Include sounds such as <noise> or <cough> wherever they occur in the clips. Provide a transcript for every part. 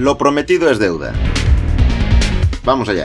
Lo prometido es deuda. Vamos allá.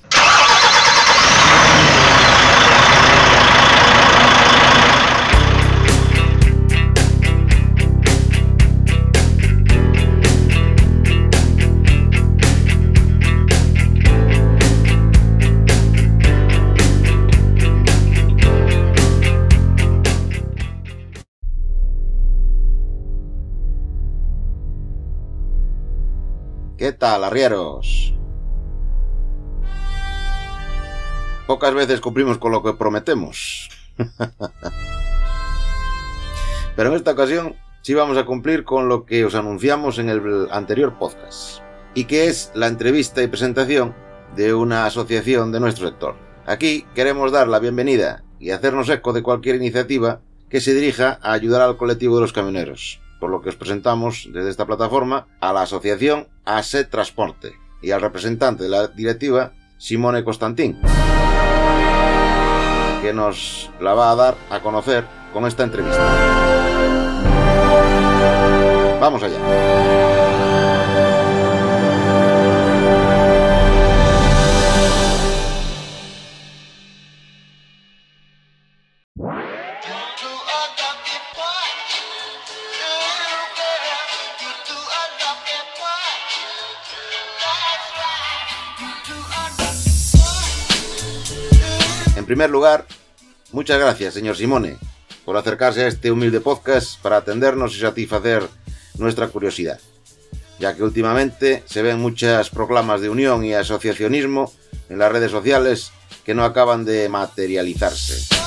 ¿Qué tal, arrieros? Pocas veces cumplimos con lo que prometemos. <laughs> Pero en esta ocasión sí vamos a cumplir con lo que os anunciamos en el anterior podcast, y que es la entrevista y presentación de una asociación de nuestro sector. Aquí queremos dar la bienvenida y hacernos eco de cualquier iniciativa que se dirija a ayudar al colectivo de los camioneros, por lo que os presentamos desde esta plataforma a la asociación ASE Transporte y al representante de la directiva, Simone Constantín, que nos la va a dar a conocer con esta entrevista. Vamos allá. Primer lugar, muchas gracias, señor Simone, por acercarse a este humilde podcast para atendernos y satisfacer nuestra curiosidad, ya que últimamente se ven muchas proclamas de unión y asociacionismo en las redes sociales que no acaban de materializarse.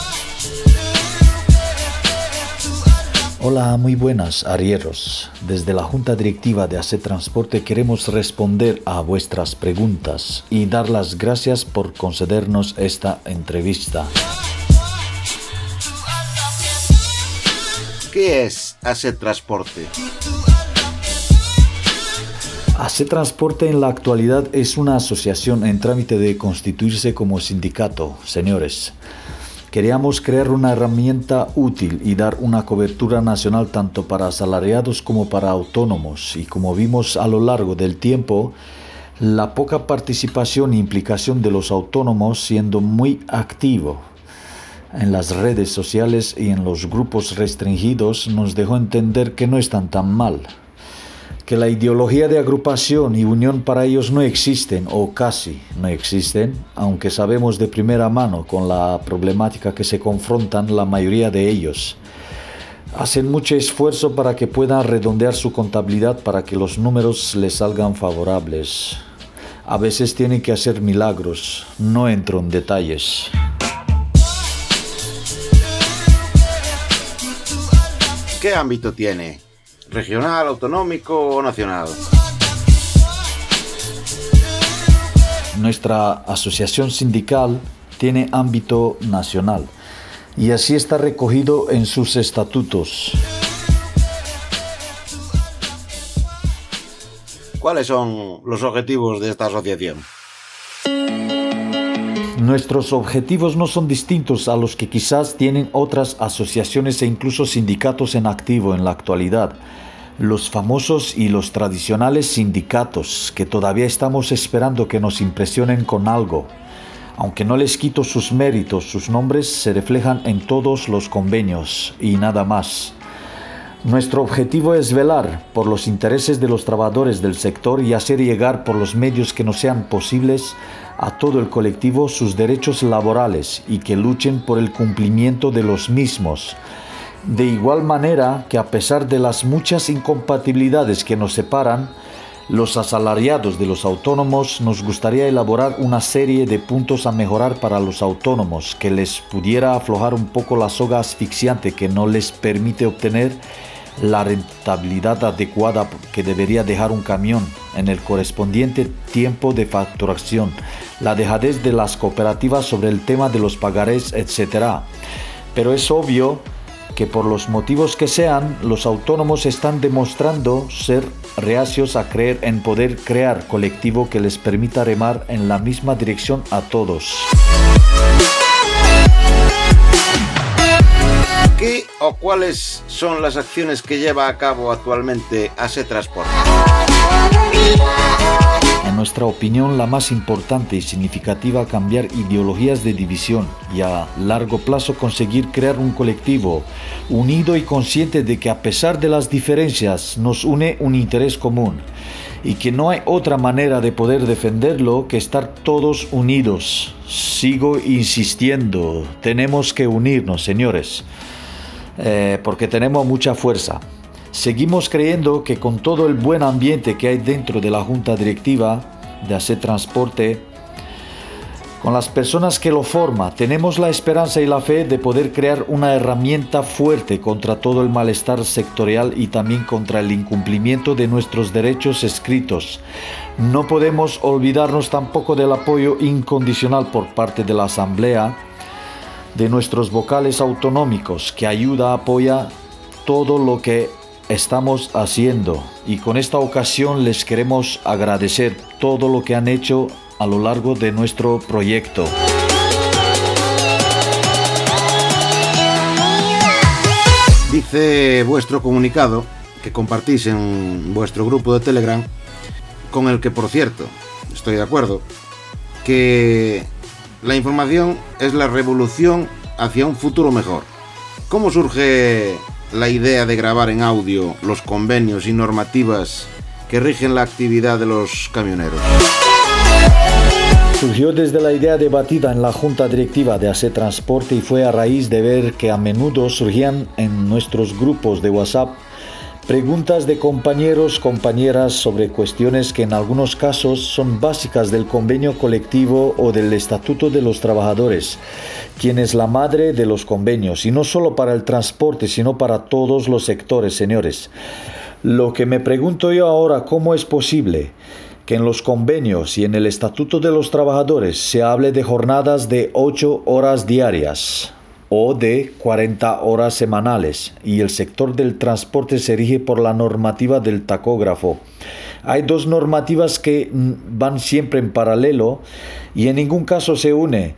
Hola, muy buenas, arrieros. Desde la Junta Directiva de ASE Transporte queremos responder a vuestras preguntas y dar las gracias por concedernos esta entrevista. ¿Qué es Asset Transporte? ASE Transporte en la actualidad es una asociación en trámite de constituirse como sindicato, señores. Queríamos crear una herramienta útil y dar una cobertura nacional tanto para asalariados como para autónomos. Y como vimos a lo largo del tiempo, la poca participación e implicación de los autónomos siendo muy activo en las redes sociales y en los grupos restringidos nos dejó entender que no están tan mal que la ideología de agrupación y unión para ellos no existen o casi no existen, aunque sabemos de primera mano con la problemática que se confrontan la mayoría de ellos. Hacen mucho esfuerzo para que puedan redondear su contabilidad para que los números les salgan favorables. A veces tienen que hacer milagros, no entro en detalles. ¿Qué ámbito tiene? ¿Regional, autonómico o nacional? Nuestra asociación sindical tiene ámbito nacional y así está recogido en sus estatutos. ¿Cuáles son los objetivos de esta asociación? Nuestros objetivos no son distintos a los que quizás tienen otras asociaciones e incluso sindicatos en activo en la actualidad. Los famosos y los tradicionales sindicatos que todavía estamos esperando que nos impresionen con algo. Aunque no les quito sus méritos, sus nombres se reflejan en todos los convenios y nada más. Nuestro objetivo es velar por los intereses de los trabajadores del sector y hacer llegar por los medios que nos sean posibles a todo el colectivo sus derechos laborales y que luchen por el cumplimiento de los mismos. De igual manera que a pesar de las muchas incompatibilidades que nos separan, los asalariados de los autónomos nos gustaría elaborar una serie de puntos a mejorar para los autónomos que les pudiera aflojar un poco la soga asfixiante que no les permite obtener la rentabilidad adecuada que debería dejar un camión en el correspondiente tiempo de facturación, la dejadez de las cooperativas sobre el tema de los pagarés, etc. Pero es obvio que por los motivos que sean, los autónomos están demostrando ser reacios a creer en poder crear colectivo que les permita remar en la misma dirección a todos. ¿Qué o cuáles son las acciones que lleva a cabo actualmente ASE Transporte? Nuestra opinión, la más importante y significativa cambiar ideologías de división y a largo plazo conseguir crear un colectivo unido y consciente de que a pesar de las diferencias nos une un interés común y que no hay otra manera de poder defenderlo que estar todos unidos. Sigo insistiendo, tenemos que unirnos, señores, eh, porque tenemos mucha fuerza. Seguimos creyendo que con todo el buen ambiente que hay dentro de la junta directiva de hacer transporte, con las personas que lo forman, tenemos la esperanza y la fe de poder crear una herramienta fuerte contra todo el malestar sectorial y también contra el incumplimiento de nuestros derechos escritos. No podemos olvidarnos tampoco del apoyo incondicional por parte de la Asamblea de nuestros vocales autonómicos que ayuda, apoya todo lo que estamos haciendo y con esta ocasión les queremos agradecer todo lo que han hecho a lo largo de nuestro proyecto. Dice vuestro comunicado que compartís en vuestro grupo de Telegram, con el que por cierto estoy de acuerdo, que la información es la revolución hacia un futuro mejor. ¿Cómo surge la idea de grabar en audio los convenios y normativas que rigen la actividad de los camioneros? Surgió desde la idea debatida en la junta directiva de AC Transporte y fue a raíz de ver que a menudo surgían en nuestros grupos de WhatsApp Preguntas de compañeros, compañeras sobre cuestiones que en algunos casos son básicas del convenio colectivo o del estatuto de los trabajadores, quien es la madre de los convenios, y no solo para el transporte, sino para todos los sectores, señores. Lo que me pregunto yo ahora, ¿cómo es posible? que en los convenios y en el Estatuto de los Trabajadores se hable de jornadas de 8 horas diarias o de 40 horas semanales y el sector del transporte se rige por la normativa del tacógrafo. Hay dos normativas que van siempre en paralelo y en ningún caso se une,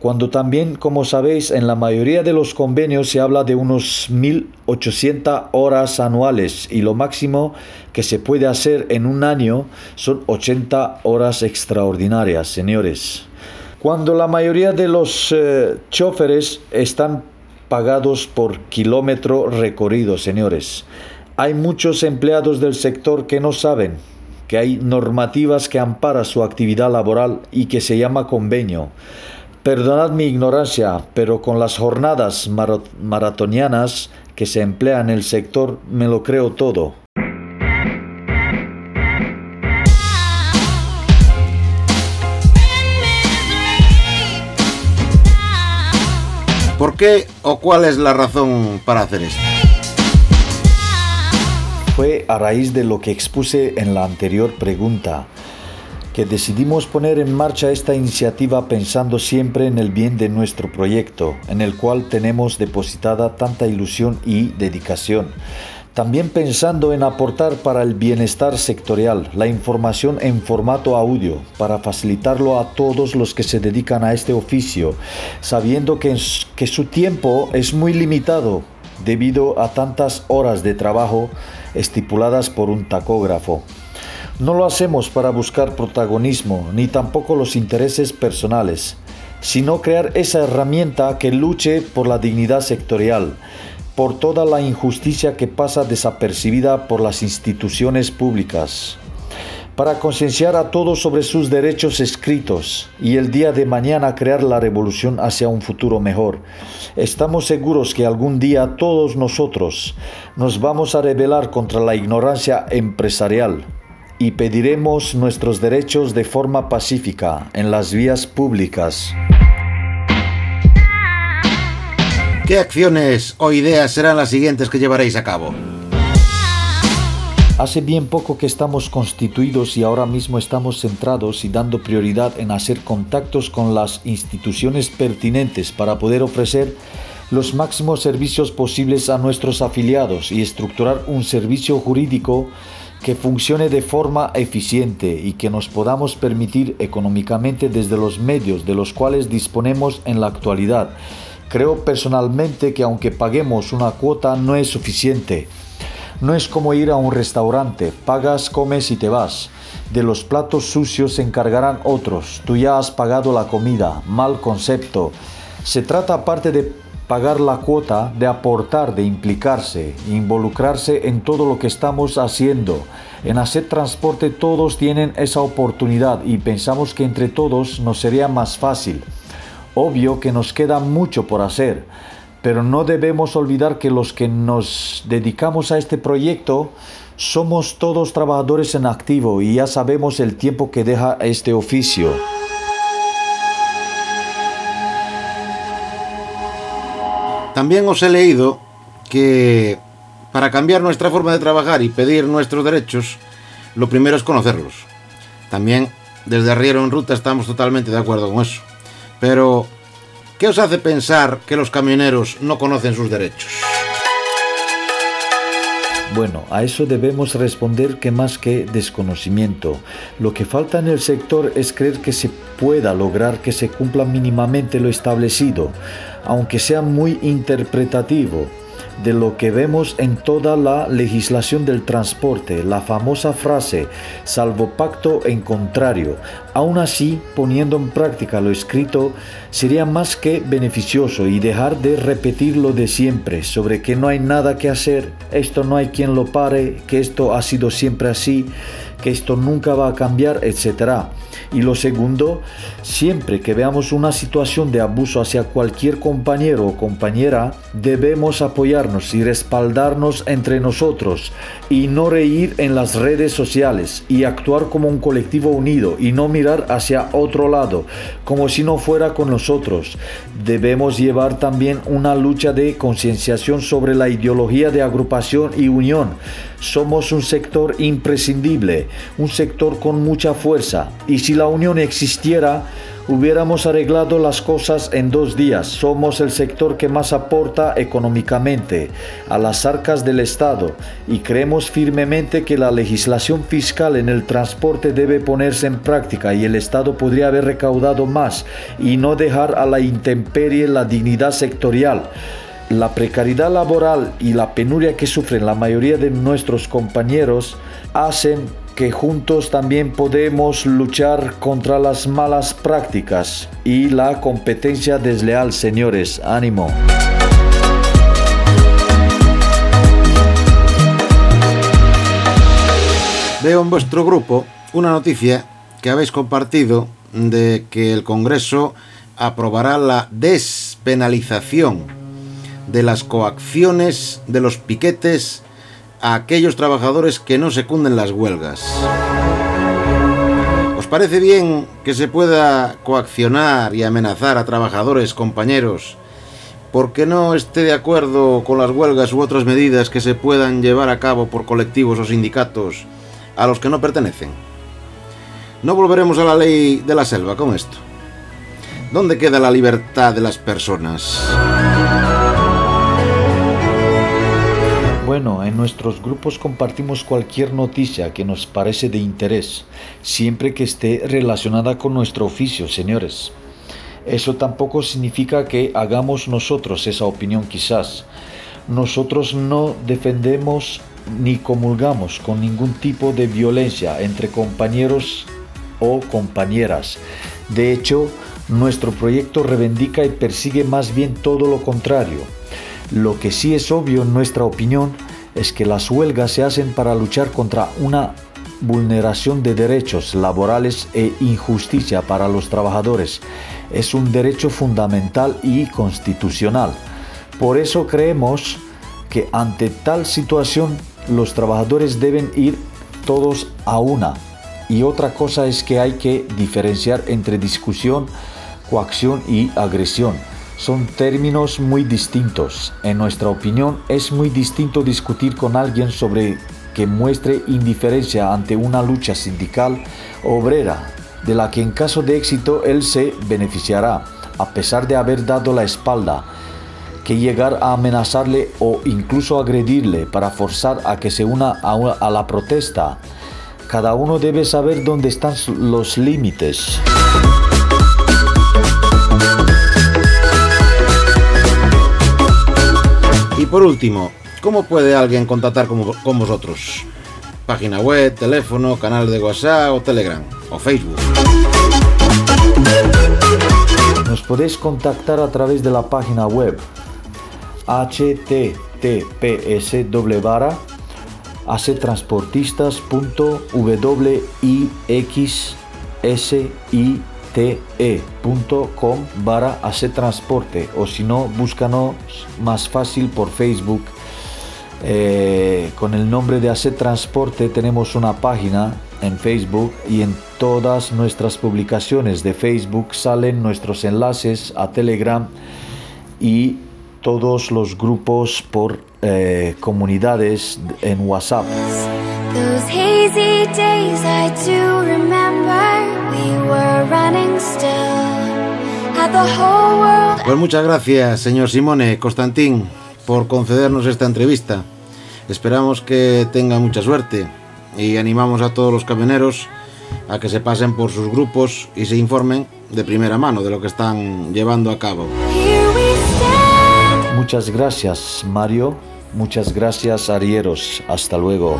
cuando también, como sabéis, en la mayoría de los convenios se habla de unos 1.800 horas anuales y lo máximo que se puede hacer en un año son 80 horas extraordinarias, señores. Cuando la mayoría de los eh, choferes están pagados por kilómetro recorrido, señores. Hay muchos empleados del sector que no saben que hay normativas que amparan su actividad laboral y que se llama convenio. Perdonad mi ignorancia, pero con las jornadas maratonianas que se emplean en el sector me lo creo todo. ¿Por qué o cuál es la razón para hacer esto? Fue a raíz de lo que expuse en la anterior pregunta que decidimos poner en marcha esta iniciativa pensando siempre en el bien de nuestro proyecto, en el cual tenemos depositada tanta ilusión y dedicación también pensando en aportar para el bienestar sectorial la información en formato audio para facilitarlo a todos los que se dedican a este oficio, sabiendo que, que su tiempo es muy limitado debido a tantas horas de trabajo estipuladas por un tacógrafo. No lo hacemos para buscar protagonismo ni tampoco los intereses personales, sino crear esa herramienta que luche por la dignidad sectorial por toda la injusticia que pasa desapercibida por las instituciones públicas. para concienciar a todos sobre sus derechos escritos y el día de mañana crear la revolución hacia un futuro mejor. Estamos seguros que algún día todos nosotros nos vamos a rebelar contra la ignorancia empresarial y pediremos nuestros derechos de forma pacífica en las vías públicas. ¿Qué acciones o ideas serán las siguientes que llevaréis a cabo? Hace bien poco que estamos constituidos y ahora mismo estamos centrados y dando prioridad en hacer contactos con las instituciones pertinentes para poder ofrecer los máximos servicios posibles a nuestros afiliados y estructurar un servicio jurídico que funcione de forma eficiente y que nos podamos permitir económicamente desde los medios de los cuales disponemos en la actualidad. Creo personalmente que aunque paguemos una cuota no es suficiente no es como ir a un restaurante, pagas, comes y te vas. De los platos sucios se encargarán otros, tú ya has pagado la comida, mal concepto. Se trata aparte de pagar la cuota, de aportar, de implicarse, involucrarse en todo lo que estamos haciendo. En hacer transporte todos tienen esa oportunidad y pensamos que entre todos nos sería más fácil. Obvio que nos queda mucho por hacer pero no debemos olvidar que los que nos dedicamos a este proyecto somos todos trabajadores en activo y ya sabemos el tiempo que deja este oficio. También os he leído que para cambiar nuestra forma de trabajar y pedir nuestros derechos, lo primero es conocerlos. También desde Arriero en Ruta estamos totalmente de acuerdo con eso. Pero ¿Qué os hace pensar que los camioneros no conocen sus derechos? Bueno, a eso debemos responder que más que desconocimiento. Lo que falta en el sector es creer que se pueda lograr que se cumpla mínimamente lo establecido, aunque sea muy interpretativo de lo que vemos en toda la legislación del transporte, la famosa frase, salvo pacto en contrario. Aún así, poniendo en práctica lo escrito, sería más que beneficioso y dejar de repetir lo de siempre, sobre que no hay nada que hacer, esto no hay quien lo pare, que esto ha sido siempre así, que esto nunca va a cambiar, etc. Y lo segundo, siempre que veamos una situación de abuso hacia cualquier compañero o compañera, debemos apoyarnos y respaldarnos entre nosotros y no reír en las redes sociales y actuar como un colectivo unido y no mirar hacia otro lado, como si no fuera con nosotros. Debemos llevar también una lucha de concienciación sobre la ideología de agrupación y unión. Somos un sector imprescindible, un sector con mucha fuerza y si la unión existiera, hubiéramos arreglado las cosas en dos días. Somos el sector que más aporta económicamente a las arcas del Estado y creemos firmemente que la legislación fiscal en el transporte debe ponerse en práctica y el Estado podría haber recaudado más y no dejar a la intemperie la dignidad sectorial. La precariedad laboral y la penuria que sufren la mayoría de nuestros compañeros hacen que juntos también podemos luchar contra las malas prácticas y la competencia desleal, señores. Ánimo. Veo en vuestro grupo una noticia que habéis compartido de que el Congreso aprobará la despenalización de las coacciones, de los piquetes a aquellos trabajadores que no secunden las huelgas. ¿Os parece bien que se pueda coaccionar y amenazar a trabajadores, compañeros, porque no esté de acuerdo con las huelgas u otras medidas que se puedan llevar a cabo por colectivos o sindicatos a los que no pertenecen? No volveremos a la ley de la selva con esto. ¿Dónde queda la libertad de las personas? Bueno, en nuestros grupos compartimos cualquier noticia que nos parece de interés, siempre que esté relacionada con nuestro oficio, señores. Eso tampoco significa que hagamos nosotros esa opinión quizás. Nosotros no defendemos ni comulgamos con ningún tipo de violencia entre compañeros o compañeras. De hecho, nuestro proyecto reivindica y persigue más bien todo lo contrario lo que sí es obvio en nuestra opinión es que las huelgas se hacen para luchar contra una vulneración de derechos laborales e injusticia para los trabajadores. Es un derecho fundamental y constitucional. Por eso creemos que ante tal situación los trabajadores deben ir todos a una. Y otra cosa es que hay que diferenciar entre discusión, coacción y agresión. Son términos muy distintos. En nuestra opinión es muy distinto discutir con alguien sobre que muestre indiferencia ante una lucha sindical obrera, de la que en caso de éxito él se beneficiará, a pesar de haber dado la espalda, que llegar a amenazarle o incluso agredirle para forzar a que se una a, la protesta. Cada uno debe saber dónde están los límites. Y por último, ¿cómo puede alguien contactar con, con vosotros? Página web, teléfono, canal de WhatsApp o Telegram o Facebook. Nos podéis contactar a través de la página web https barra acetransportistas.wixsite.com barra transporte o si no búscanos más fácil por Facebook eh, con el nombre de Ace Transporte tenemos una página en Facebook y en todas nuestras publicaciones de Facebook salen nuestros enlaces a Telegram y todos los grupos por eh, comunidades en WhatsApp. Pues muchas gracias, señor Simone Constantín, por concedernos esta entrevista. Esperamos que tenga mucha suerte y animamos a todos los camioneros a que se pasen por sus grupos y se informen de primera mano de lo que están llevando a cabo. Muchas gracias, Mario. Muchas gracias, Arieros. Hasta luego.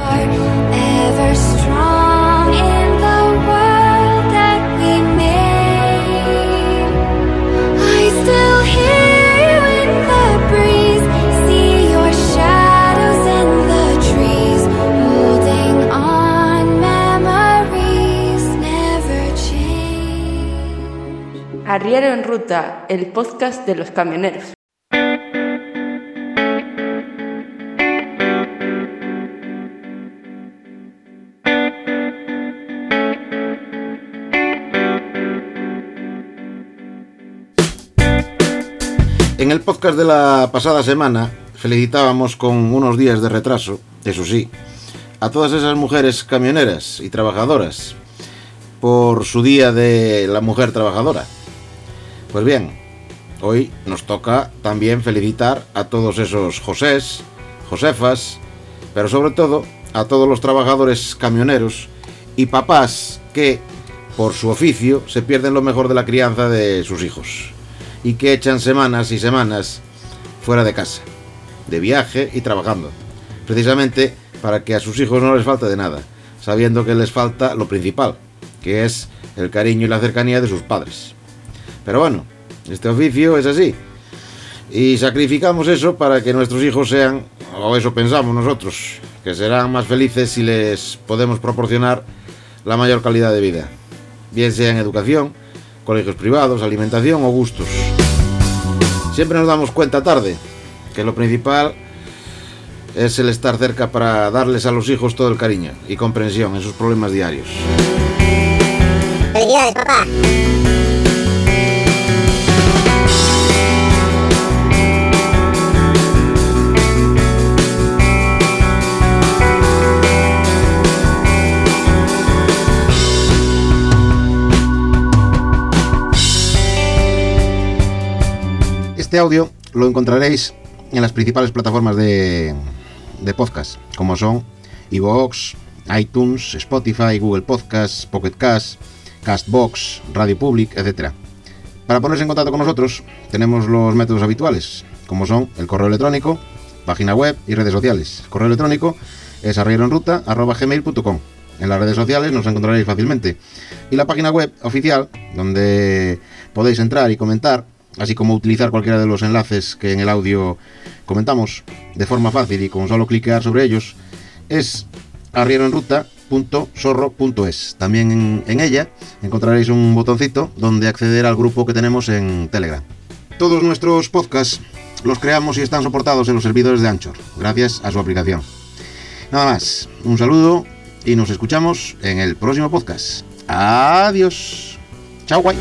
Arriero en Ruta, el podcast de los camioneros. En el podcast de la pasada semana felicitábamos con unos días de retraso, eso sí, a todas esas mujeres camioneras y trabajadoras por su día de la mujer trabajadora. Pues bien, hoy nos toca también felicitar a todos esos Josés, Josefas, pero sobre todo a todos los trabajadores camioneros y papás que, por su oficio, se pierden lo mejor de la crianza de sus hijos y que echan semanas y semanas fuera de casa, de viaje y trabajando, precisamente para que a sus hijos no les falte de nada, sabiendo que les falta lo principal, que es el cariño y la cercanía de sus padres. Pero bueno, este oficio es así. Y sacrificamos eso para que nuestros hijos sean, o eso pensamos nosotros, que serán más felices si les podemos proporcionar la mayor calidad de vida, bien sea en educación, colegios privados, alimentación o gustos. Siempre nos damos cuenta tarde que lo principal es el estar cerca para darles a los hijos todo el cariño y comprensión en sus problemas diarios. ¡Felicidades, papá! Este audio lo encontraréis en las principales plataformas de, podcast, como son iVoox, iTunes, Spotify, Google Podcasts, Pocket Cast, Castbox, Radio Public, etc. Para ponerse en contacto con nosotros tenemos los métodos habituales, como son el correo electrónico, página web y redes sociales. Correo electrónico es arrieroenruta.gmail.com En las redes sociales nos encontraréis fácilmente. Y la página web oficial, donde podéis entrar y comentar, así como utilizar cualquiera de los enlaces que en el audio comentamos de forma fácil y con solo cliquear sobre ellos, es Arriero en Ruta www.sorro.es. También en, en ella encontraréis un botoncito donde acceder al grupo que tenemos en Telegram. Todos nuestros podcasts los creamos y están soportados en los servidores de Anchor, gracias a su aplicación. Nada más, un saludo y nos escuchamos en el próximo podcast. Adiós. Chao, guay.